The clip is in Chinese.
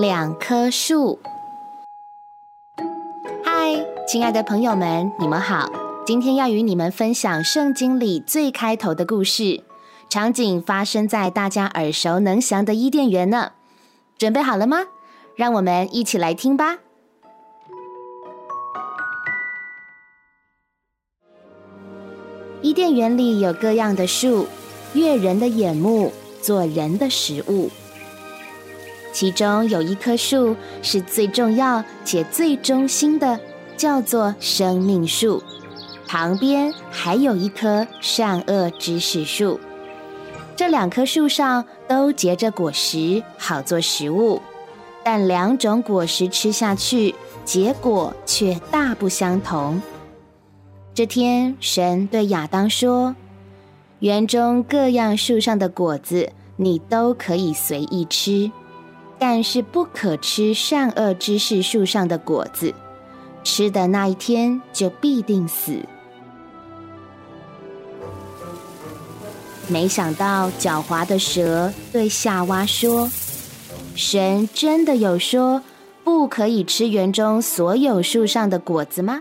两棵树。嗨，亲爱的朋友们，你们好！今天要与你们分享圣经里最开头的故事，场景发生在大家耳熟能详的伊甸园呢。准备好了吗？让我们一起来听吧。伊甸园里有各样的树，悦人的眼目，做人的食物。其中有一棵树是最重要且最忠心的，叫做生命树。旁边还有一棵善恶知识树。这两棵树上都结着果实，好做食物。但两种果实吃下去，结果却大不相同。这天，神对亚当说：“园中各样树上的果子，你都可以随意吃，但是不可吃善恶知识树上的果子。吃的那一天，就必定死。”没想到，狡猾的蛇对夏娃说。神真的有说不可以吃园中所有树上的果子吗？